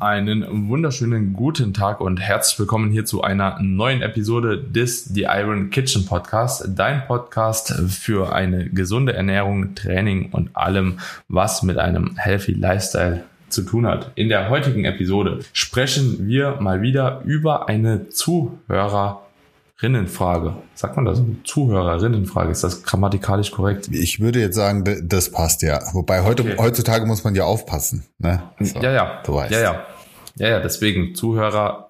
Einen wunderschönen guten Tag und herzlich willkommen hier zu einer neuen Episode des The Iron Kitchen Podcast, dein Podcast für eine gesunde Ernährung, Training und allem, was mit einem Healthy Lifestyle zu tun hat. In der heutigen Episode sprechen wir mal wieder über eine Zuhörer Rinnenfrage. Sagt man das? Zuhörerinnenfrage. Ist das grammatikalisch korrekt? Ich würde jetzt sagen, das passt ja. Wobei heute, okay. heutzutage muss man ja aufpassen. Ne? So, ja, ja. Du weißt. Ja, ja. Ja, ja, deswegen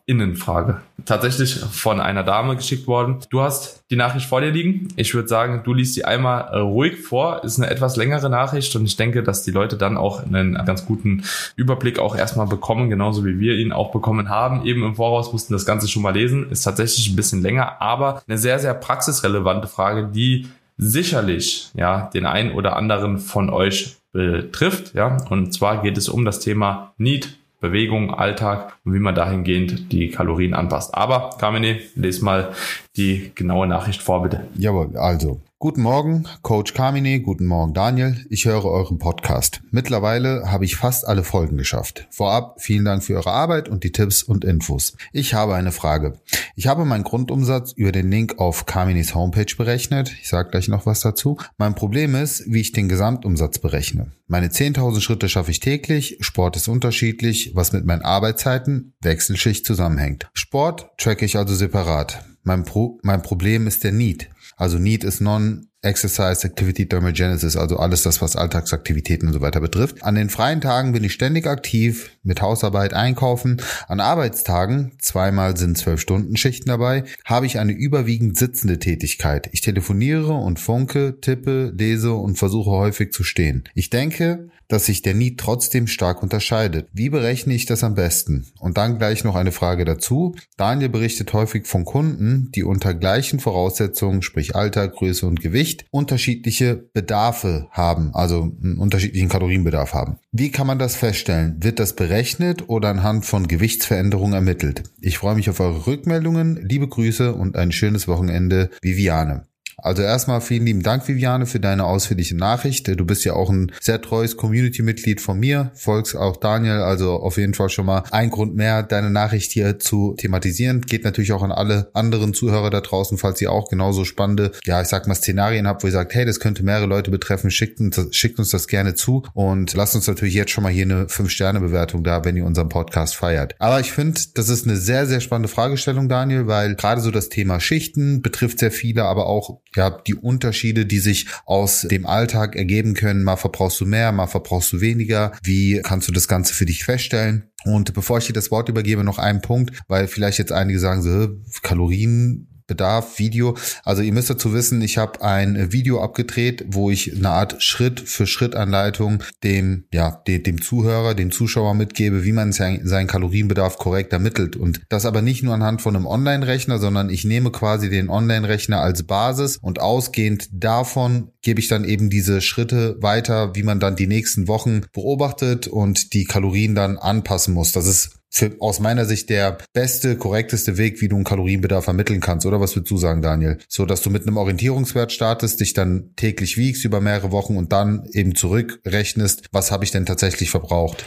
ZuhörerInnenfrage. Tatsächlich von einer Dame geschickt worden. Du hast die Nachricht vor dir liegen. Ich würde sagen, du liest sie einmal äh, ruhig vor. Ist eine etwas längere Nachricht und ich denke, dass die Leute dann auch einen ganz guten Überblick auch erstmal bekommen, genauso wie wir ihn auch bekommen haben. Eben im Voraus mussten das Ganze schon mal lesen. Ist tatsächlich ein bisschen länger, aber eine sehr, sehr praxisrelevante Frage, die sicherlich ja den einen oder anderen von euch betrifft. Ja, und zwar geht es um das Thema Need Bewegung, Alltag und wie man dahingehend die Kalorien anpasst. Aber Kamine, lese mal die genaue Nachricht vor, bitte. Jawohl, also Guten Morgen, Coach Carmine, guten Morgen Daniel. Ich höre euren Podcast. Mittlerweile habe ich fast alle Folgen geschafft. Vorab vielen Dank für eure Arbeit und die Tipps und Infos. Ich habe eine Frage. Ich habe meinen Grundumsatz über den Link auf Carmines Homepage berechnet. Ich sage gleich noch was dazu. Mein Problem ist, wie ich den Gesamtumsatz berechne. Meine 10.000 Schritte schaffe ich täglich. Sport ist unterschiedlich, was mit meinen Arbeitszeiten, Wechselschicht zusammenhängt. Sport tracke ich also separat. Mein, Pro mein Problem ist der Need. Also Need ist Non Exercise, Activity, Thermogenesis, also alles das, was Alltagsaktivitäten und so weiter betrifft. An den freien Tagen bin ich ständig aktiv mit Hausarbeit, Einkaufen. An Arbeitstagen, zweimal sind zwölf Stunden Schichten dabei, habe ich eine überwiegend sitzende Tätigkeit. Ich telefoniere und funke, tippe, lese und versuche häufig zu stehen. Ich denke, dass sich der Need trotzdem stark unterscheidet. Wie berechne ich das am besten? Und dann gleich noch eine Frage dazu. Daniel berichtet häufig von Kunden, die unter gleichen Voraussetzungen, sprich Alter, Größe und Gewicht, unterschiedliche Bedarfe haben, also einen unterschiedlichen Kalorienbedarf haben. Wie kann man das feststellen? Wird das berechnet oder anhand von Gewichtsveränderungen ermittelt? Ich freue mich auf eure Rückmeldungen. Liebe Grüße und ein schönes Wochenende. Viviane. Also erstmal vielen lieben Dank, Viviane, für deine ausführliche Nachricht. Du bist ja auch ein sehr treues Community-Mitglied von mir, folgst auch Daniel, also auf jeden Fall schon mal ein Grund mehr, deine Nachricht hier zu thematisieren. Geht natürlich auch an alle anderen Zuhörer da draußen, falls ihr auch genauso spannende, ja, ich sag mal Szenarien habt, wo ihr sagt, hey, das könnte mehrere Leute betreffen, schickt uns, schickt uns das gerne zu und lasst uns natürlich jetzt schon mal hier eine 5-Sterne-Bewertung da, wenn ihr unseren Podcast feiert. Aber ich finde, das ist eine sehr, sehr spannende Fragestellung, Daniel, weil gerade so das Thema Schichten betrifft sehr viele, aber auch ja, die Unterschiede, die sich aus dem Alltag ergeben können. Mal verbrauchst du mehr, mal verbrauchst du weniger. Wie kannst du das Ganze für dich feststellen? Und bevor ich dir das Wort übergebe, noch einen Punkt, weil vielleicht jetzt einige sagen so, Kalorien Bedarf, Video. Also ihr müsst dazu wissen, ich habe ein Video abgedreht, wo ich eine Art Schritt für Schritt Anleitung dem, ja, dem, Zuhörer, dem Zuschauer mitgebe, wie man sein, seinen Kalorienbedarf korrekt ermittelt. Und das aber nicht nur anhand von einem Online-Rechner, sondern ich nehme quasi den Online-Rechner als Basis und ausgehend davon gebe ich dann eben diese Schritte weiter, wie man dann die nächsten Wochen beobachtet und die Kalorien dann anpassen muss. Das ist für, aus meiner Sicht der beste, korrekteste Weg, wie du einen Kalorienbedarf ermitteln kannst, oder was würdest du sagen, Daniel? So, dass du mit einem Orientierungswert startest, dich dann täglich wiegst über mehrere Wochen und dann eben zurückrechnest, was habe ich denn tatsächlich verbraucht?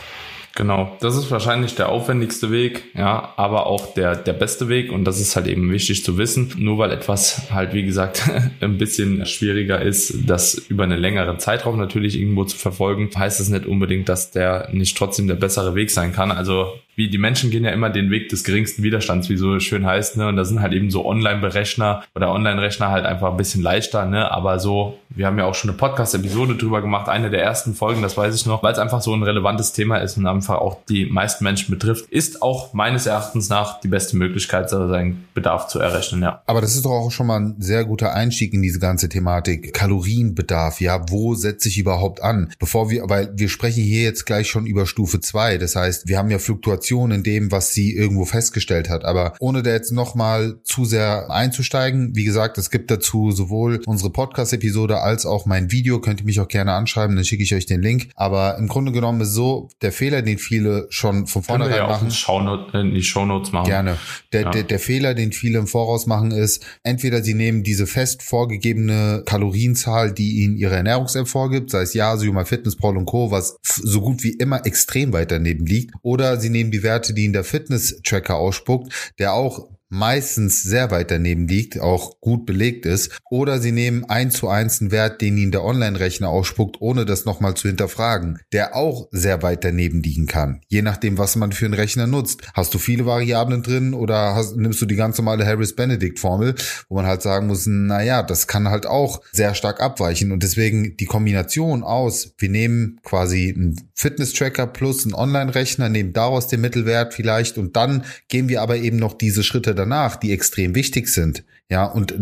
Genau, das ist wahrscheinlich der aufwendigste Weg, ja, aber auch der, der beste Weg und das ist halt eben wichtig zu wissen. Nur weil etwas halt, wie gesagt, ein bisschen schwieriger ist, das über einen längeren Zeitraum natürlich irgendwo zu verfolgen, heißt es nicht unbedingt, dass der nicht trotzdem der bessere Weg sein kann. Also wie die Menschen gehen ja immer den Weg des geringsten Widerstands, wie so schön heißt, ne? Und da sind halt eben so Online-Berechner oder Online-Rechner halt einfach ein bisschen leichter, ne? Aber so, wir haben ja auch schon eine Podcast-Episode drüber gemacht, eine der ersten Folgen, das weiß ich noch, weil es einfach so ein relevantes Thema ist und einfach auch die meisten Menschen betrifft, ist auch meines Erachtens nach die beste Möglichkeit, seinen Bedarf zu errechnen, ja. Aber das ist doch auch schon mal ein sehr guter Einstieg in diese ganze Thematik. Kalorienbedarf, ja, wo setze ich überhaupt an? Bevor wir, weil wir sprechen hier jetzt gleich schon über Stufe zwei. Das heißt, wir haben ja Fluktuationen Information in dem, was sie irgendwo festgestellt hat. Aber ohne da jetzt nochmal zu sehr einzusteigen, wie gesagt, es gibt dazu sowohl unsere Podcast-Episode als auch mein Video. Könnt ihr mich auch gerne anschreiben, dann schicke ich euch den Link. Aber im Grunde genommen ist so, der Fehler, den viele schon von vornherein ja machen. Shownote, in die Shownotes machen. Gerne. Der, ja. der, der Fehler, den viele im Voraus machen, ist, entweder sie nehmen diese fest vorgegebene Kalorienzahl, die ihnen ihre Ernährungs-App vorgibt, sei es Yasio, Fitness, Paul und Co., was so gut wie immer extrem weit daneben liegt, oder sie nehmen die Werte, die in der Fitness-Tracker ausspuckt, der auch meistens sehr weit daneben liegt, auch gut belegt ist, oder sie nehmen eins zu eins einen Wert, den ihnen der Online-Rechner ausspuckt, ohne das nochmal zu hinterfragen, der auch sehr weit daneben liegen kann, je nachdem, was man für einen Rechner nutzt. Hast du viele Variablen drin oder hast, nimmst du die ganz normale Harris-Benedict-Formel, wo man halt sagen muss, na ja, das kann halt auch sehr stark abweichen und deswegen die Kombination aus, wir nehmen quasi einen Fitness-Tracker plus einen Online-Rechner, nehmen daraus den Mittelwert vielleicht und dann gehen wir aber eben noch diese Schritte danach, die extrem wichtig sind. Ja, und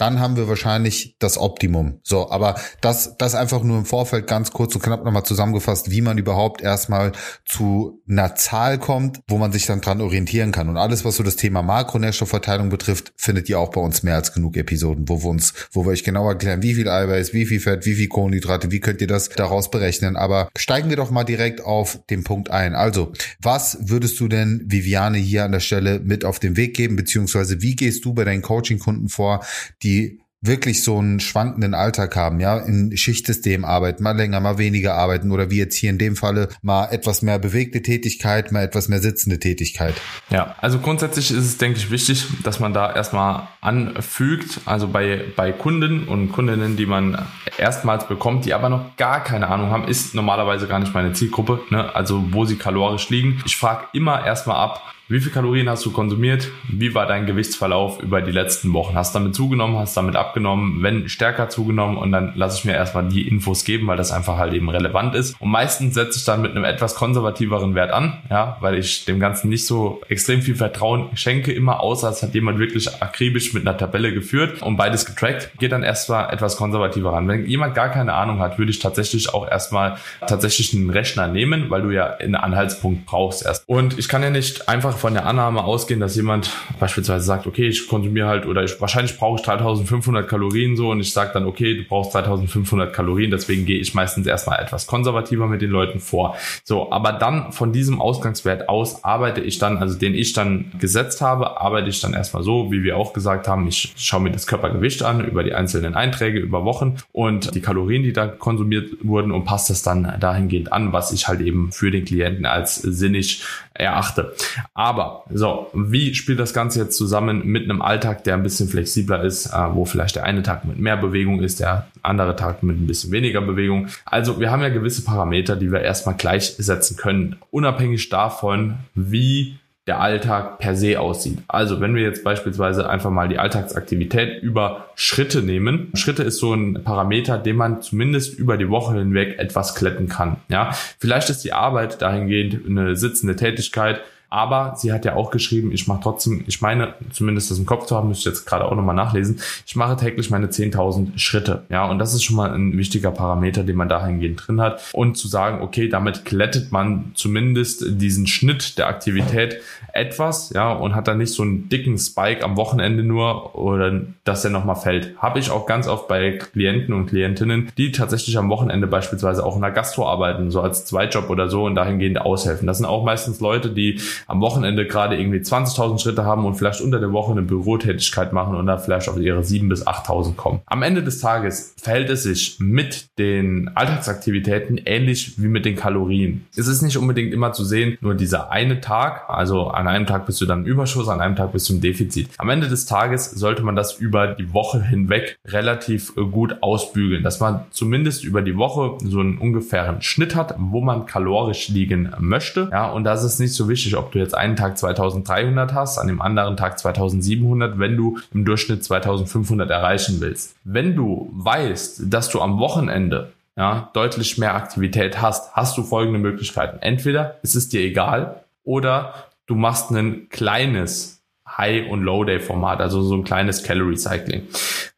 dann haben wir wahrscheinlich das Optimum. So, aber das, das einfach nur im Vorfeld ganz kurz und knapp nochmal zusammengefasst, wie man überhaupt erstmal zu einer Zahl kommt, wo man sich dann dran orientieren kann. Und alles, was so das Thema Makronährstoffverteilung betrifft, findet ihr auch bei uns mehr als genug Episoden, wo wir uns, wo wir euch genau erklären, wie viel Eiweiß, wie viel Fett, wie viel Kohlenhydrate, wie könnt ihr das daraus berechnen. Aber steigen wir doch mal direkt auf den Punkt ein. Also, was würdest du denn Viviane hier an der Stelle mit auf den Weg geben, beziehungsweise wie gehst du bei deinen Coaching-Kunden vor, die die wirklich so einen schwankenden Alltag haben, ja, in Schichtsystem arbeiten, mal länger, mal weniger arbeiten oder wie jetzt hier in dem Falle mal etwas mehr bewegte Tätigkeit, mal etwas mehr sitzende Tätigkeit. Ja, also grundsätzlich ist es, denke ich, wichtig, dass man da erstmal anfügt, also bei, bei Kunden und Kundinnen, die man erstmals bekommt, die aber noch gar keine Ahnung haben, ist normalerweise gar nicht meine Zielgruppe, ne? also wo sie kalorisch liegen. Ich frage immer erstmal ab, wie viel Kalorien hast du konsumiert? Wie war dein Gewichtsverlauf über die letzten Wochen? Hast du damit zugenommen? Hast du damit abgenommen? Wenn stärker zugenommen? Und dann lasse ich mir erstmal die Infos geben, weil das einfach halt eben relevant ist. Und meistens setze ich dann mit einem etwas konservativeren Wert an, ja, weil ich dem Ganzen nicht so extrem viel Vertrauen schenke, immer außer es hat jemand wirklich akribisch mit einer Tabelle geführt und beides getrackt, geht dann erstmal etwas konservativer ran. Wenn jemand gar keine Ahnung hat, würde ich tatsächlich auch erstmal tatsächlich einen Rechner nehmen, weil du ja einen Anhaltspunkt brauchst erst. Und ich kann ja nicht einfach von der Annahme ausgehen, dass jemand beispielsweise sagt, okay, ich konsumiere halt oder ich, wahrscheinlich brauche ich 3500 Kalorien so und ich sage dann, okay, du brauchst 3500 Kalorien, deswegen gehe ich meistens erstmal etwas konservativer mit den Leuten vor. So, aber dann von diesem Ausgangswert aus arbeite ich dann, also den ich dann gesetzt habe, arbeite ich dann erstmal so, wie wir auch gesagt haben, ich schaue mir das Körpergewicht an über die einzelnen Einträge über Wochen und die Kalorien, die da konsumiert wurden und passe das dann dahingehend an, was ich halt eben für den Klienten als sinnig erachte. Aber so, wie spielt das Ganze jetzt zusammen mit einem Alltag, der ein bisschen flexibler ist, äh, wo vielleicht der eine Tag mit mehr Bewegung ist, der andere Tag mit ein bisschen weniger Bewegung. Also wir haben ja gewisse Parameter, die wir erstmal gleichsetzen können, unabhängig davon, wie der Alltag per se aussieht. Also wenn wir jetzt beispielsweise einfach mal die Alltagsaktivität über Schritte nehmen. Schritte ist so ein Parameter, den man zumindest über die Woche hinweg etwas kletten kann. Ja, vielleicht ist die Arbeit dahingehend eine sitzende Tätigkeit aber sie hat ja auch geschrieben, ich mache trotzdem, ich meine, zumindest das im Kopf zu haben, müsste ich jetzt gerade auch nochmal nachlesen, ich mache täglich meine 10.000 Schritte. Ja, und das ist schon mal ein wichtiger Parameter, den man dahingehend drin hat. Und zu sagen, okay, damit glättet man zumindest diesen Schnitt der Aktivität etwas, ja, und hat dann nicht so einen dicken Spike am Wochenende nur oder dass der nochmal fällt. Habe ich auch ganz oft bei Klienten und Klientinnen, die tatsächlich am Wochenende beispielsweise auch in der Gastro arbeiten, so als Zweitjob oder so und dahingehend aushelfen. Das sind auch meistens Leute, die am Wochenende gerade irgendwie 20.000 Schritte haben und vielleicht unter der Woche eine Bürotätigkeit machen und dann vielleicht auf ihre 7.000 bis 8.000 kommen. Am Ende des Tages verhält es sich mit den Alltagsaktivitäten ähnlich wie mit den Kalorien. Es ist nicht unbedingt immer zu sehen, nur dieser eine Tag, also an einem Tag bist du dann Überschuss, an einem Tag bist du im Defizit. Am Ende des Tages sollte man das über die Woche hinweg relativ gut ausbügeln, dass man zumindest über die Woche so einen ungefähren Schnitt hat, wo man kalorisch liegen möchte. Ja, und das ist nicht so wichtig, ob du jetzt einen Tag 2300 hast, an dem anderen Tag 2700, wenn du im Durchschnitt 2500 erreichen willst. Wenn du weißt, dass du am Wochenende ja, deutlich mehr Aktivität hast, hast du folgende Möglichkeiten. Entweder ist es dir egal oder du machst ein kleines High- und Low-Day-Format, also so ein kleines Calorie-Cycling.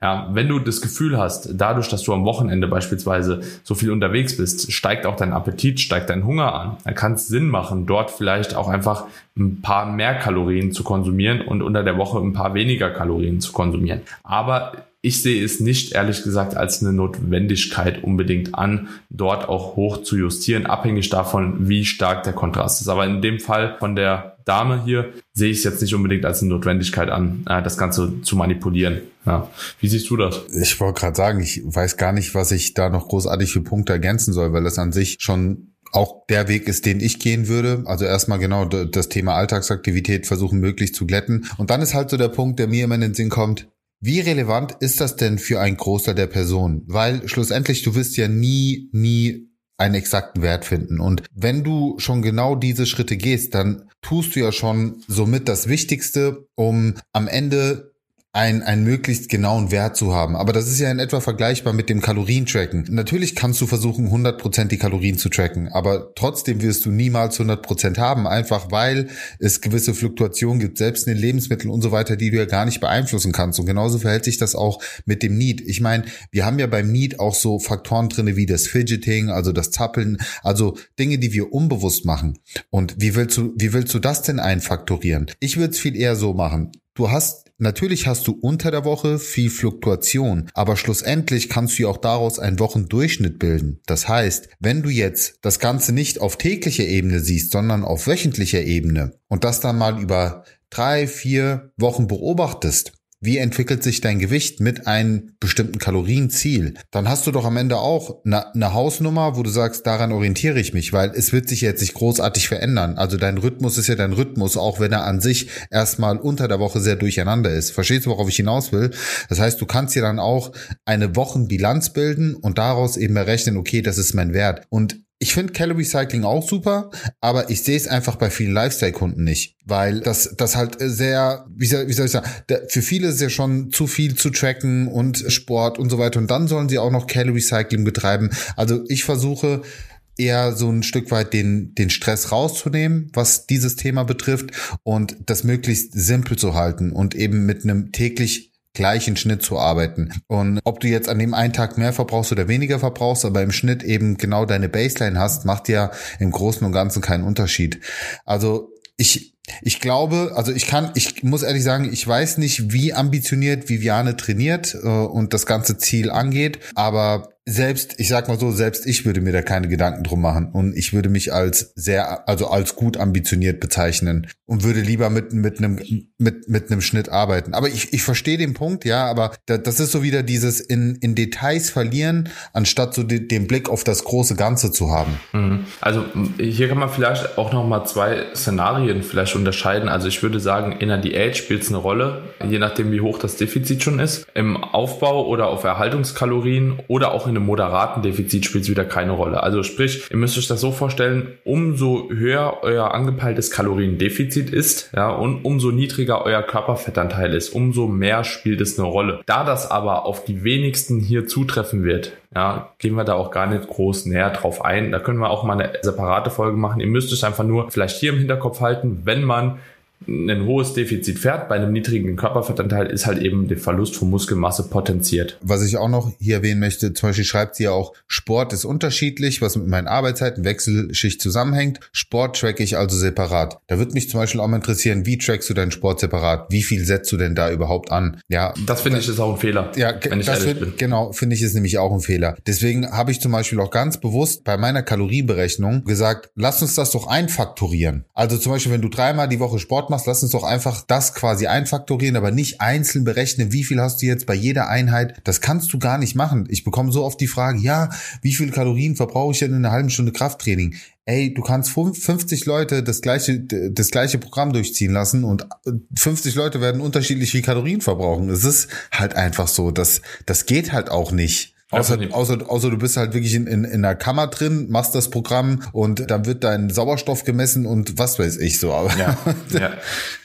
Ja, wenn du das Gefühl hast, dadurch, dass du am Wochenende beispielsweise so viel unterwegs bist, steigt auch dein Appetit, steigt dein Hunger an, dann kann es Sinn machen, dort vielleicht auch einfach ein paar mehr Kalorien zu konsumieren und unter der Woche ein paar weniger Kalorien zu konsumieren. Aber ich sehe es nicht, ehrlich gesagt, als eine Notwendigkeit unbedingt an, dort auch hoch zu justieren, abhängig davon, wie stark der Kontrast ist. Aber in dem Fall von der Dame hier sehe ich es jetzt nicht unbedingt als eine Notwendigkeit an, äh, das Ganze zu manipulieren. Ja. Wie siehst du das? Ich wollte gerade sagen, ich weiß gar nicht, was ich da noch großartig für Punkte ergänzen soll, weil das an sich schon auch der Weg ist, den ich gehen würde. Also erstmal genau das Thema Alltagsaktivität versuchen möglichst zu glätten. Und dann ist halt so der Punkt, der mir immer in den Sinn kommt. Wie relevant ist das denn für einen Großteil der Personen? Weil schlussendlich du wirst ja nie, nie einen exakten Wert finden. Und wenn du schon genau diese Schritte gehst, dann tust du ja schon somit das Wichtigste, um am Ende ein, einen möglichst genauen Wert zu haben. Aber das ist ja in etwa vergleichbar mit dem Kalorientracken. Natürlich kannst du versuchen, 100% die Kalorien zu tracken, aber trotzdem wirst du niemals 100% haben, einfach weil es gewisse Fluktuationen gibt, selbst in den Lebensmitteln und so weiter, die du ja gar nicht beeinflussen kannst. Und genauso verhält sich das auch mit dem Need. Ich meine, wir haben ja beim Need auch so Faktoren drinne wie das Fidgeting, also das Zappeln, also Dinge, die wir unbewusst machen. Und wie willst du, wie willst du das denn einfaktorieren? Ich würde es viel eher so machen. Du hast Natürlich hast du unter der Woche viel Fluktuation, aber schlussendlich kannst du ja auch daraus einen Wochendurchschnitt bilden. Das heißt, wenn du jetzt das Ganze nicht auf täglicher Ebene siehst, sondern auf wöchentlicher Ebene und das dann mal über drei, vier Wochen beobachtest, wie entwickelt sich dein Gewicht mit einem bestimmten Kalorienziel, dann hast du doch am Ende auch eine, Hausnummer, wo du sagst, daran orientiere ich mich, weil es wird sich jetzt nicht großartig verändern. Also dein Rhythmus ist ja dein Rhythmus, auch wenn er an sich erstmal unter der Woche sehr durcheinander ist. Verstehst du, worauf ich hinaus will? Das heißt, du kannst dir dann auch eine Wochenbilanz bilden und daraus eben berechnen, okay, das ist mein Wert. Und ich finde Calorie Cycling auch super, aber ich sehe es einfach bei vielen Lifestyle-Kunden nicht, weil das, das halt sehr, wie soll, wie soll ich sagen, für viele ist ja schon zu viel zu tracken und Sport und so weiter und dann sollen sie auch noch Calorie Cycling betreiben. Also ich versuche eher so ein Stück weit den, den Stress rauszunehmen, was dieses Thema betrifft und das möglichst simpel zu halten und eben mit einem täglich gleichen Schnitt zu arbeiten. Und ob du jetzt an dem einen Tag mehr verbrauchst oder weniger verbrauchst, aber im Schnitt eben genau deine Baseline hast, macht ja im Großen und Ganzen keinen Unterschied. Also ich, ich glaube, also ich kann, ich muss ehrlich sagen, ich weiß nicht, wie ambitioniert Viviane trainiert äh, und das ganze Ziel angeht, aber selbst, ich sag mal so, selbst ich würde mir da keine Gedanken drum machen und ich würde mich als sehr, also als gut ambitioniert bezeichnen und würde lieber mit, mit einem, mit, mit einem Schnitt arbeiten. Aber ich, ich verstehe den Punkt, ja, aber das ist so wieder dieses in, in Details verlieren, anstatt so den, den Blick auf das große Ganze zu haben. Mhm. Also hier kann man vielleicht auch noch mal zwei Szenarien vielleicht unterscheiden. Also ich würde sagen, in der Diät spielt es eine Rolle, je nachdem wie hoch das Defizit schon ist, im Aufbau oder auf Erhaltungskalorien oder auch in einem moderaten Defizit spielt es wieder keine Rolle. Also sprich, ihr müsst euch das so vorstellen, umso höher euer angepeiltes Kaloriendefizit ist, ja, und umso niedriger euer Körperfettanteil ist, umso mehr spielt es eine Rolle. Da das aber auf die wenigsten hier zutreffen wird, ja, gehen wir da auch gar nicht groß näher drauf ein. Da können wir auch mal eine separate Folge machen. Ihr müsst euch einfach nur vielleicht hier im Hinterkopf halten, wenn man ein hohes Defizit fährt, bei einem niedrigen Körperfettanteil ist halt eben der Verlust von Muskelmasse potenziert. Was ich auch noch hier erwähnen möchte, zum Beispiel schreibt sie ja auch, Sport ist unterschiedlich, was mit meinen Arbeitszeiten, Wechselschicht zusammenhängt. Sport track ich also separat. Da würde mich zum Beispiel auch mal interessieren, wie trackst du deinen Sport separat? Wie viel setzt du denn da überhaupt an? Ja. Das finde ich ist auch ein Fehler. Ja, wenn ich das find, bin. genau, finde ich ist nämlich auch ein Fehler. Deswegen habe ich zum Beispiel auch ganz bewusst bei meiner Kalorienberechnung gesagt, lass uns das doch einfaktorieren. Also zum Beispiel, wenn du dreimal die Woche Sport machst, lass uns doch einfach das quasi einfaktorieren, aber nicht einzeln berechnen, wie viel hast du jetzt bei jeder Einheit. Das kannst du gar nicht machen. Ich bekomme so oft die Frage, ja, wie viele Kalorien verbrauche ich denn in einer halben Stunde Krafttraining? Ey, du kannst 50 Leute das gleiche, das gleiche Programm durchziehen lassen und 50 Leute werden unterschiedlich viel Kalorien verbrauchen. Es ist halt einfach so. Das, das geht halt auch nicht. Außer, außer, außer du bist halt wirklich in, in, in einer Kammer drin, machst das Programm und dann wird dein Sauerstoff gemessen und was weiß ich so. Aber ja, ja.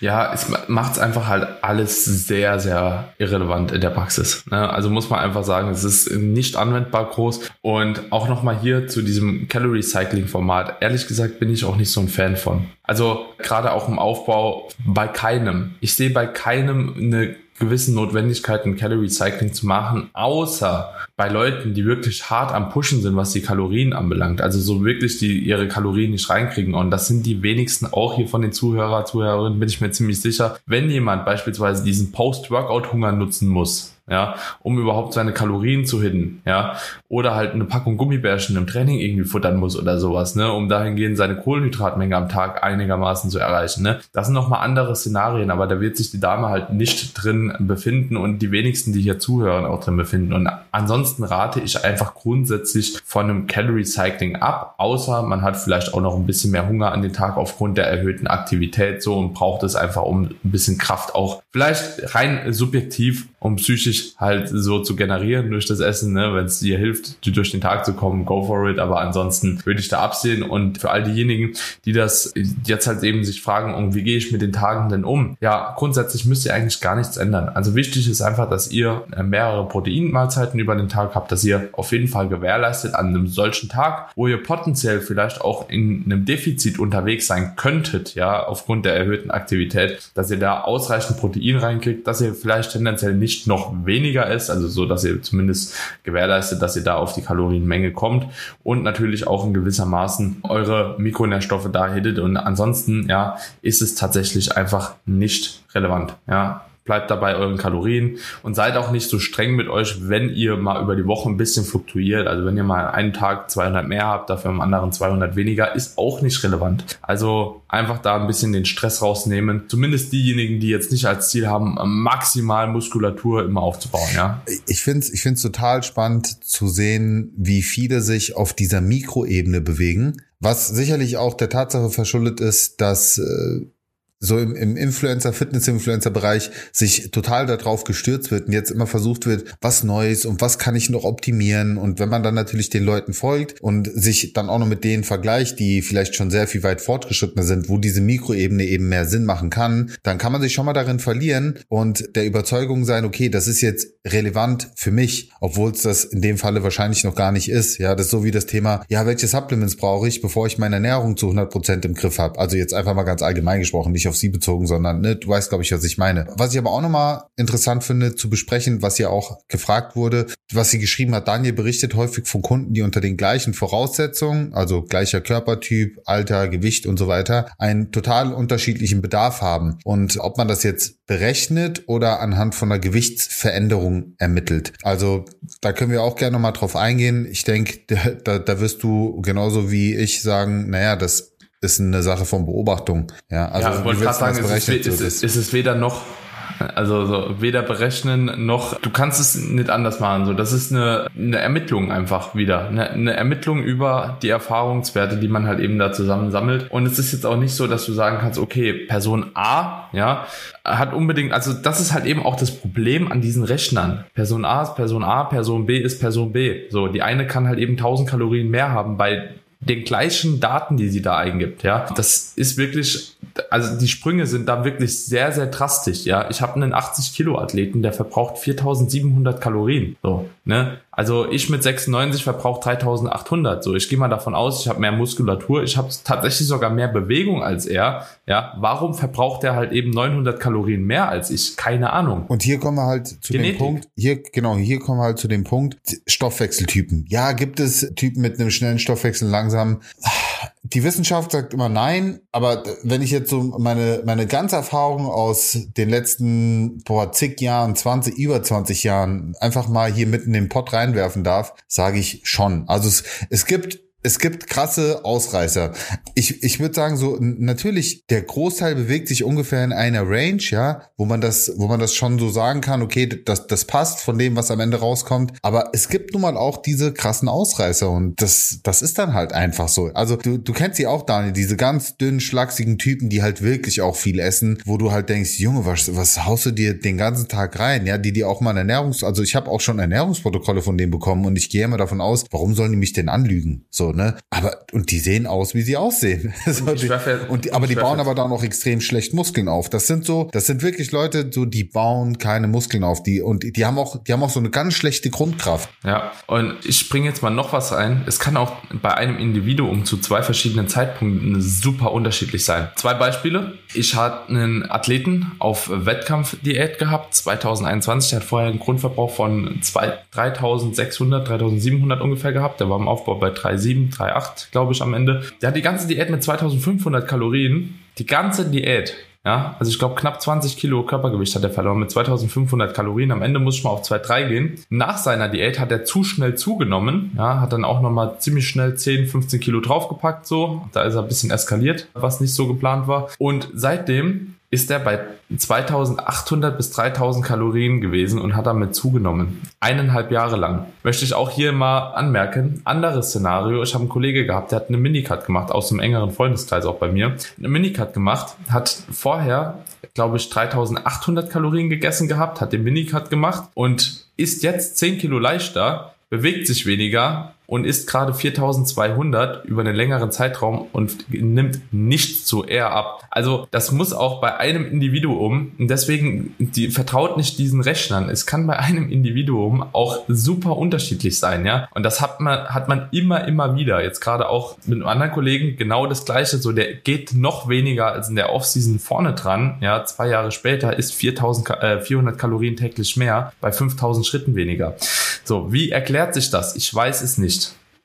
ja es macht einfach halt alles sehr, sehr irrelevant in der Praxis. Ne? Also muss man einfach sagen, es ist nicht anwendbar groß. Und auch nochmal hier zu diesem Calorie Cycling Format. Ehrlich gesagt bin ich auch nicht so ein Fan von. Also gerade auch im Aufbau bei keinem. Ich sehe bei keinem eine gewissen Notwendigkeiten Calorie Cycling zu machen, außer bei Leuten, die wirklich hart am Pushen sind, was die Kalorien anbelangt. Also so wirklich, die ihre Kalorien nicht reinkriegen. Und das sind die wenigsten auch hier von den Zuhörer, Zuhörerinnen, bin ich mir ziemlich sicher. Wenn jemand beispielsweise diesen Post-Workout-Hunger nutzen muss, ja, um überhaupt seine Kalorien zu hitten, ja, oder halt eine Packung Gummibärchen im Training irgendwie futtern muss oder sowas, ne, um dahingehend seine Kohlenhydratmenge am Tag einigermaßen zu erreichen, ne. Das sind nochmal andere Szenarien, aber da wird sich die Dame halt nicht drin befinden und die wenigsten, die hier zuhören, auch drin befinden. Und ansonsten rate ich einfach grundsätzlich von einem Calorie Cycling ab, außer man hat vielleicht auch noch ein bisschen mehr Hunger an den Tag aufgrund der erhöhten Aktivität so und braucht es einfach um ein bisschen Kraft auch vielleicht rein subjektiv um psychisch halt so zu generieren durch das Essen, ne? wenn es dir hilft, durch den Tag zu kommen, go for it. Aber ansonsten würde ich da absehen. Und für all diejenigen, die das jetzt halt eben sich fragen, oh, wie gehe ich mit den Tagen denn um? Ja, grundsätzlich müsst ihr eigentlich gar nichts ändern. Also wichtig ist einfach, dass ihr äh, mehrere Proteinmahlzeiten über den Tag habt, dass ihr auf jeden Fall gewährleistet an einem solchen Tag, wo ihr potenziell vielleicht auch in einem Defizit unterwegs sein könntet, ja, aufgrund der erhöhten Aktivität, dass ihr da ausreichend Protein reinkriegt, dass ihr vielleicht tendenziell nicht noch weniger ist, also so, dass ihr zumindest gewährleistet, dass ihr da auf die Kalorienmenge kommt und natürlich auch in gewissermaßen eure Mikronährstoffe da hittet. Und ansonsten, ja, ist es tatsächlich einfach nicht relevant, ja bleibt dabei euren Kalorien und seid auch nicht so streng mit euch, wenn ihr mal über die Woche ein bisschen fluktuiert. Also wenn ihr mal einen Tag 200 mehr habt, dafür am anderen 200 weniger, ist auch nicht relevant. Also einfach da ein bisschen den Stress rausnehmen. Zumindest diejenigen, die jetzt nicht als Ziel haben, maximal Muskulatur immer aufzubauen. Ja. Ich finde es ich find's total spannend zu sehen, wie viele sich auf dieser Mikroebene bewegen. Was sicherlich auch der Tatsache verschuldet ist, dass äh, so im, im Influencer, Fitness-Influencer-Bereich sich total darauf gestürzt wird und jetzt immer versucht wird, was Neues und was kann ich noch optimieren. Und wenn man dann natürlich den Leuten folgt und sich dann auch noch mit denen vergleicht, die vielleicht schon sehr viel weit fortgeschrittener sind, wo diese Mikroebene eben mehr Sinn machen kann, dann kann man sich schon mal darin verlieren und der Überzeugung sein, okay, das ist jetzt relevant für mich, obwohl es das in dem Falle wahrscheinlich noch gar nicht ist. Ja, das ist so wie das Thema, ja, welche Supplements brauche ich, bevor ich meine Ernährung zu 100 Prozent im Griff habe. Also jetzt einfach mal ganz allgemein gesprochen, nicht auf sie bezogen, sondern ne, du weißt, glaube ich, was ich meine. Was ich aber auch nochmal interessant finde zu besprechen, was ja auch gefragt wurde, was sie geschrieben hat, Daniel berichtet häufig von Kunden, die unter den gleichen Voraussetzungen, also gleicher Körpertyp, Alter, Gewicht und so weiter, einen total unterschiedlichen Bedarf haben. Und ob man das jetzt berechnet oder anhand von einer Gewichtsveränderung ermittelt. Also da können wir auch gerne nochmal drauf eingehen. Ich denke, da, da wirst du genauso wie ich sagen, naja, das ist eine Sache von Beobachtung. Ja, also ja, ich wollte gerade sagen, ist es, ist, es, ist es weder noch also so, weder berechnen noch, du kannst es nicht anders machen. So, das ist eine, eine Ermittlung einfach wieder. Eine, eine Ermittlung über die Erfahrungswerte, die man halt eben da zusammen sammelt. Und es ist jetzt auch nicht so, dass du sagen kannst, okay, Person A, ja, hat unbedingt, also das ist halt eben auch das Problem an diesen Rechnern. Person A ist Person A, Person B ist Person B. So, die eine kann halt eben 1000 Kalorien mehr haben bei den gleichen Daten, die sie da eingibt, ja. Das ist wirklich, also die Sprünge sind da wirklich sehr, sehr drastisch, ja. Ich habe einen 80 Kilo Athleten, der verbraucht 4700 Kalorien, so, ne. Also ich mit 96 verbrauche 3800. So, ich gehe mal davon aus, ich habe mehr Muskulatur, ich habe tatsächlich sogar mehr Bewegung als er. Ja, warum verbraucht er halt eben 900 Kalorien mehr als ich? Keine Ahnung. Und hier kommen wir halt zu Genetik. dem Punkt. Hier genau, hier kommen wir halt zu dem Punkt Stoffwechseltypen. Ja, gibt es Typen mit einem schnellen Stoffwechsel langsam? Die Wissenschaft sagt immer nein, aber wenn ich jetzt so meine, meine ganze Erfahrung aus den letzten, boah, zig Jahren, 20, über 20 Jahren einfach mal hier mitten in den Pott reinwerfen darf, sage ich schon. Also es, es gibt es gibt krasse Ausreißer. Ich, ich würde sagen, so natürlich, der Großteil bewegt sich ungefähr in einer Range, ja, wo man das, wo man das schon so sagen kann, okay, das, das passt von dem, was am Ende rauskommt. Aber es gibt nun mal auch diese krassen Ausreißer und das, das ist dann halt einfach so. Also du, du kennst sie auch, Daniel, diese ganz dünnen, schlachsigen Typen, die halt wirklich auch viel essen, wo du halt denkst, Junge, was, was haust du dir den ganzen Tag rein? Ja, die, die auch mal Ernährungs, also ich habe auch schon Ernährungsprotokolle von denen bekommen und ich gehe immer davon aus, warum sollen die mich denn anlügen? So, ne? Aber, und die sehen aus, wie sie aussehen. so, die, und die, aber die bauen aber da noch extrem schlecht Muskeln auf. Das sind so, das sind wirklich Leute, so, die bauen keine Muskeln auf, die, und die haben auch, die haben auch so eine ganz schlechte Grundkraft. Ja, und ich bringe jetzt mal noch was ein. Es kann auch bei einem Individuum zu zwei verschiedenen Zeitpunkten super unterschiedlich sein. Zwei Beispiele. Ich hatte einen Athleten auf Wettkampfdiät gehabt, 2021. Der hat vorher einen Grundverbrauch von 3600, 3700 ungefähr gehabt. Der war im Aufbau bei 3,7, 3,8, glaube ich, am Ende. Der hat die ganze Diät mit 2500 Kalorien. Die ganze Diät Ja, also ich glaube knapp 20 Kilo Körpergewicht hat er verloren mit 2500 Kalorien. Am Ende muss ich mal auf 2,3 gehen. Nach seiner Diät hat er zu schnell zugenommen. Ja, hat dann auch nochmal ziemlich schnell 10, 15 Kilo draufgepackt so. Da ist er ein bisschen eskaliert, was nicht so geplant war. Und seitdem ist er bei 2800 bis 3000 Kalorien gewesen und hat damit zugenommen. Eineinhalb Jahre lang. Möchte ich auch hier mal anmerken. Anderes Szenario. Ich habe einen Kollege gehabt, der hat eine Minicut gemacht, aus einem engeren Freundeskreis auch bei mir. Eine Minicut gemacht, hat vorher, glaube ich, 3800 Kalorien gegessen gehabt, hat den Minicut gemacht und ist jetzt 10 Kilo leichter, bewegt sich weniger und ist gerade 4200 über einen längeren Zeitraum und nimmt nicht so eher ab. Also das muss auch bei einem Individuum und deswegen die vertraut nicht diesen Rechnern. Es kann bei einem Individuum auch super unterschiedlich sein, ja. Und das hat man hat man immer immer wieder. Jetzt gerade auch mit einem anderen Kollegen genau das gleiche. So der geht noch weniger als in der Offseason vorne dran. Ja, zwei Jahre später ist 4000 äh, 400 Kalorien täglich mehr bei 5000 Schritten weniger. So wie erklärt sich das? Ich weiß es nicht.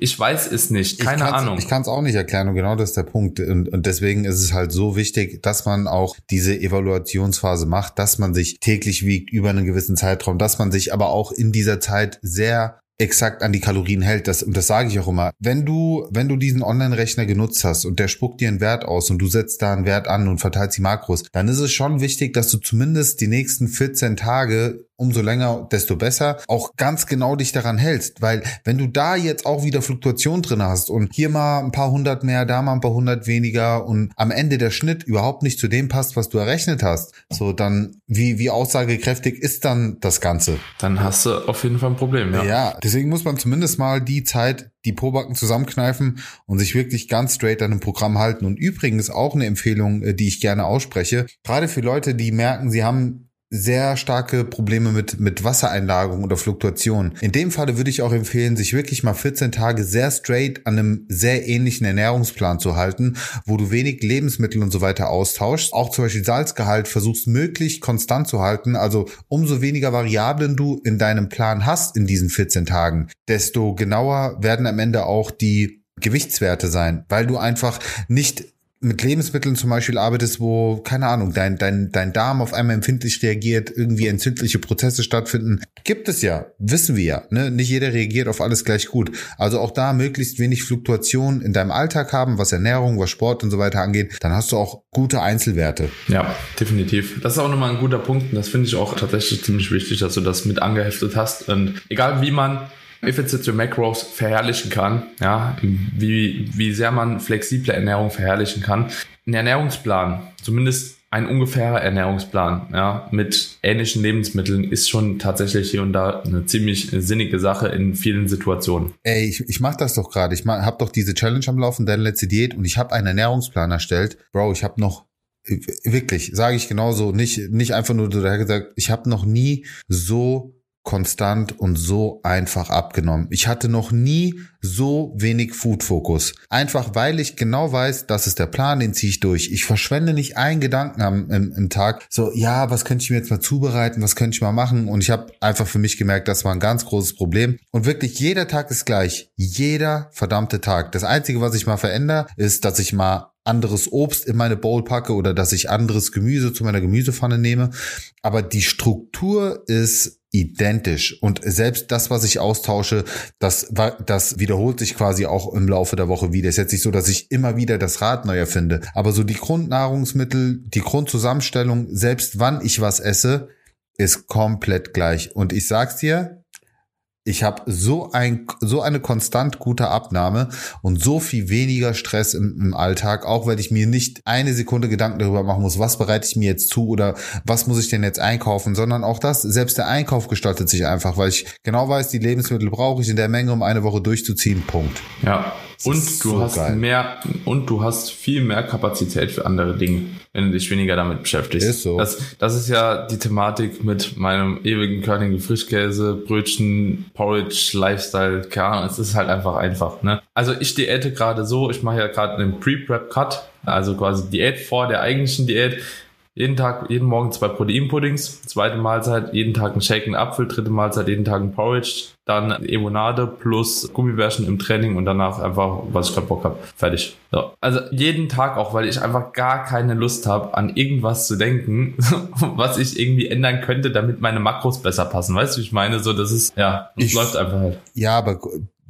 Ich weiß es nicht, keine ich Ahnung. Ich kann es auch nicht erklären und genau das ist der Punkt. Und, und deswegen ist es halt so wichtig, dass man auch diese Evaluationsphase macht, dass man sich täglich wiegt über einen gewissen Zeitraum, dass man sich aber auch in dieser Zeit sehr exakt an die Kalorien hält. Das, und das sage ich auch immer. Wenn du, wenn du diesen Online-Rechner genutzt hast und der spuckt dir einen Wert aus und du setzt da einen Wert an und verteilst die Makros, dann ist es schon wichtig, dass du zumindest die nächsten 14 Tage umso länger, desto besser, auch ganz genau dich daran hältst. Weil wenn du da jetzt auch wieder Fluktuation drin hast und hier mal ein paar hundert mehr, da mal ein paar hundert weniger und am Ende der Schnitt überhaupt nicht zu dem passt, was du errechnet hast, so dann wie, wie aussagekräftig ist dann das Ganze? Dann hast du auf jeden Fall ein Problem, ja. Ja, deswegen muss man zumindest mal die Zeit die Probacken zusammenkneifen und sich wirklich ganz straight an dem Programm halten. Und übrigens auch eine Empfehlung, äh, die ich gerne ausspreche. Gerade für Leute, die merken, sie haben sehr starke Probleme mit, mit Wassereinlagerung oder Fluktuation. In dem Falle würde ich auch empfehlen, sich wirklich mal 14 Tage sehr straight an einem sehr ähnlichen Ernährungsplan zu halten, wo du wenig Lebensmittel und so weiter austauschst. Auch zum Beispiel Salzgehalt versuchst möglich konstant zu halten. Also umso weniger Variablen du in deinem Plan hast in diesen 14 Tagen, desto genauer werden am Ende auch die Gewichtswerte sein, weil du einfach nicht mit Lebensmitteln zum Beispiel arbeitest, wo, keine Ahnung, dein, dein, dein Darm auf einmal empfindlich reagiert, irgendwie entzündliche Prozesse stattfinden, gibt es ja, wissen wir ja. Ne? Nicht jeder reagiert auf alles gleich gut. Also auch da möglichst wenig Fluktuation in deinem Alltag haben, was Ernährung, was Sport und so weiter angeht, dann hast du auch gute Einzelwerte. Ja, definitiv. Das ist auch nochmal ein guter Punkt und das finde ich auch tatsächlich ziemlich wichtig, dass du das mit angeheftet hast. Und egal wie man Effiziente Macros verherrlichen kann, ja, wie, wie sehr man flexible Ernährung verherrlichen kann. Ein Ernährungsplan, zumindest ein ungefährer Ernährungsplan, ja, mit ähnlichen Lebensmitteln ist schon tatsächlich hier und da eine ziemlich sinnige Sache in vielen Situationen. Ey, ich, ich mach das doch gerade. Ich mach, hab doch diese Challenge am Laufen, deine letzte Diät und ich habe einen Ernährungsplan erstellt. Bro, ich habe noch wirklich, sage ich genauso, nicht nicht einfach nur daher gesagt, ich habe noch nie so konstant und so einfach abgenommen. Ich hatte noch nie so wenig Food-Fokus. Einfach weil ich genau weiß, das ist der Plan, den ziehe ich durch. Ich verschwende nicht einen Gedanken am, im, im Tag. So, ja, was könnte ich mir jetzt mal zubereiten, was könnte ich mal machen? Und ich habe einfach für mich gemerkt, das war ein ganz großes Problem. Und wirklich jeder Tag ist gleich. Jeder verdammte Tag. Das Einzige, was ich mal verändere, ist, dass ich mal anderes Obst in meine Bowl packe oder dass ich anderes Gemüse zu meiner Gemüsepfanne nehme. Aber die Struktur ist identisch. Und selbst das, was ich austausche, das, das wiederholt sich quasi auch im Laufe der Woche wieder. Es ist jetzt nicht so, dass ich immer wieder das Rad neu erfinde. Aber so die Grundnahrungsmittel, die Grundzusammenstellung, selbst wann ich was esse, ist komplett gleich. Und ich sag's dir, ich habe so ein so eine konstant gute Abnahme und so viel weniger Stress im, im, Alltag, auch weil ich mir nicht eine Sekunde Gedanken darüber machen muss, was bereite ich mir jetzt zu oder was muss ich denn jetzt einkaufen, sondern auch das, selbst der Einkauf gestaltet sich einfach, weil ich genau weiß, die Lebensmittel brauche ich in der Menge, um eine Woche durchzuziehen. Punkt. Ja, und du so hast geil. mehr und du hast viel mehr Kapazität für andere Dinge, wenn du dich weniger damit beschäftigst. Ist so. Das, das ist ja die Thematik mit meinem ewigen Körnigen Frischkäse, Brötchen, Porridge, Lifestyle, Ahnung, es ist halt einfach einfach. Ne? Also ich diäte gerade so, ich mache ja gerade einen Pre-Prep-Cut, also quasi Diät vor der eigentlichen Diät jeden Tag, jeden Morgen zwei Proteinpuddings, zweite Mahlzeit, jeden Tag ein Shake, ein Apfel, dritte Mahlzeit, jeden Tag ein Porridge, dann Ebonade plus Gummibärchen im Training und danach einfach, was ich gerade Bock habe. Fertig. So. Also jeden Tag auch, weil ich einfach gar keine Lust habe, an irgendwas zu denken, was ich irgendwie ändern könnte, damit meine Makros besser passen. Weißt du, wie ich meine? So, das ist, ja, das ich, läuft einfach halt. Ja, aber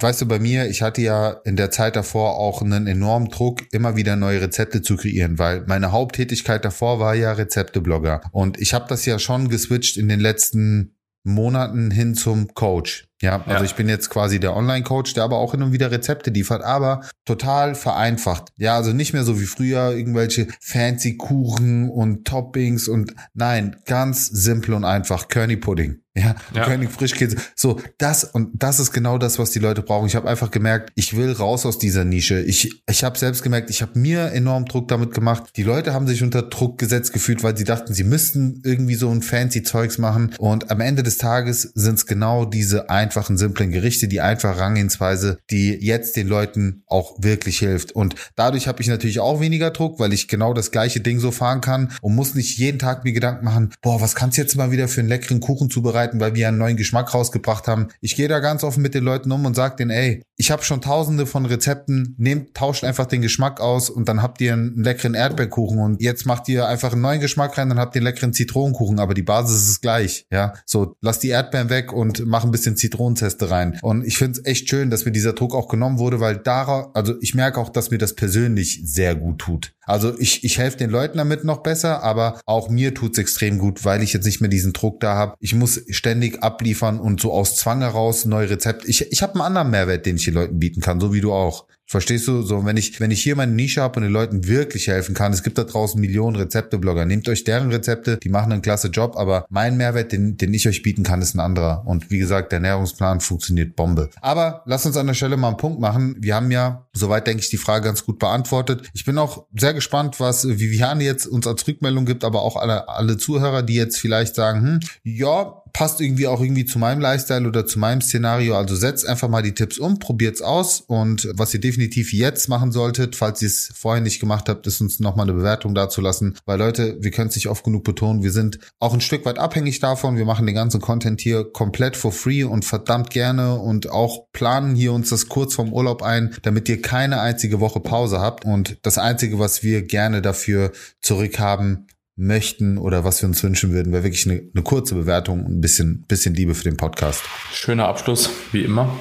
weißt du, bei mir, ich hatte ja in der Zeit davor auch einen enormen Druck, immer wieder neue Rezepte zu kreieren, weil meine Haupttätigkeit davor war ja Rezepteblogger. Und ich habe das ja schon geswitcht in den letzten Monaten hin zum Coach. Ja, also ja. ich bin jetzt quasi der Online-Coach, der aber auch hin und wieder Rezepte liefert, aber total vereinfacht. Ja, also nicht mehr so wie früher irgendwelche fancy Kuchen und Toppings und nein, ganz simpel und einfach. Körny Pudding. Ja, ja. König Frischkäse. So, das und das ist genau das, was die Leute brauchen. Ich habe einfach gemerkt, ich will raus aus dieser Nische. Ich ich habe selbst gemerkt, ich habe mir enorm Druck damit gemacht. Die Leute haben sich unter Druck gesetzt gefühlt, weil sie dachten, sie müssten irgendwie so ein fancy Zeugs machen und am Ende des Tages sind es genau diese einfachen simplen Gerichte, die einfache Rangehensweise, die jetzt den Leuten auch wirklich hilft und dadurch habe ich natürlich auch weniger Druck, weil ich genau das gleiche Ding so fahren kann und muss nicht jeden Tag mir Gedanken machen, boah, was kannst du jetzt mal wieder für einen leckeren Kuchen zubereiten? weil wir einen neuen Geschmack rausgebracht haben. Ich gehe da ganz offen mit den Leuten um und sage denen, ey, ich habe schon tausende von Rezepten, nehmt, tauscht einfach den Geschmack aus und dann habt ihr einen leckeren Erdbeerkuchen und jetzt macht ihr einfach einen neuen Geschmack rein, dann habt ihr einen leckeren Zitronenkuchen, aber die Basis ist gleich, ja. So, lass die Erdbeeren weg und mach ein bisschen Zitronenzeste rein. Und ich finde es echt schön, dass mir dieser Druck auch genommen wurde, weil da, also ich merke auch, dass mir das persönlich sehr gut tut. Also ich, ich helfe den Leuten damit noch besser, aber auch mir tut's extrem gut, weil ich jetzt nicht mehr diesen Druck da habe. Ich muss ständig abliefern und so aus Zwang heraus neue Rezepte. Ich, ich habe einen anderen Mehrwert, den ich den Leuten bieten kann, so wie du auch. Verstehst du? So, wenn ich, wenn ich hier meine Nische habe und den Leuten wirklich helfen kann, es gibt da draußen Millionen Rezepte-Blogger. Nehmt euch deren Rezepte, die machen einen klasse Job, aber mein Mehrwert, den, den ich euch bieten kann, ist ein anderer. Und wie gesagt, der Ernährungsplan funktioniert Bombe. Aber lasst uns an der Stelle mal einen Punkt machen. Wir haben ja, soweit denke ich, die Frage ganz gut beantwortet. Ich bin auch sehr gespannt, was Viviane jetzt uns als Rückmeldung gibt, aber auch alle, alle Zuhörer, die jetzt vielleicht sagen, hm, ja, passt irgendwie auch irgendwie zu meinem Lifestyle oder zu meinem Szenario. Also setzt einfach mal die Tipps um, probiert's aus und was ihr definitiv jetzt machen solltet, falls ihr es vorher nicht gemacht habt, ist uns nochmal eine Bewertung dazu lassen. Weil Leute, wir können es nicht oft genug betonen, wir sind auch ein Stück weit abhängig davon. Wir machen den ganzen Content hier komplett for free und verdammt gerne und auch planen hier uns das kurz vorm Urlaub ein, damit ihr keine einzige Woche Pause habt. Und das Einzige, was wir gerne dafür zurückhaben, möchten oder was wir uns wünschen würden, wäre wirklich eine, eine kurze Bewertung und ein bisschen, bisschen Liebe für den Podcast. Schöner Abschluss, wie immer.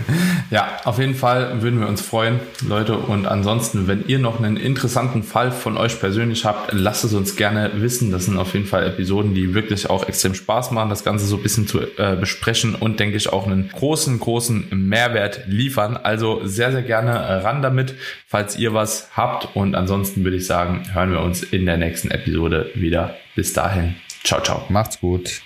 ja, auf jeden Fall würden wir uns freuen, Leute. Und ansonsten, wenn ihr noch einen interessanten Fall von euch persönlich habt, lasst es uns gerne wissen. Das sind auf jeden Fall Episoden, die wirklich auch extrem Spaß machen, das Ganze so ein bisschen zu äh, besprechen und denke ich auch einen großen, großen Mehrwert liefern. Also sehr, sehr gerne ran damit, falls ihr was habt. Und ansonsten würde ich sagen, hören wir uns in der nächsten Episode wieder. Bis dahin. Ciao, ciao. Macht's gut.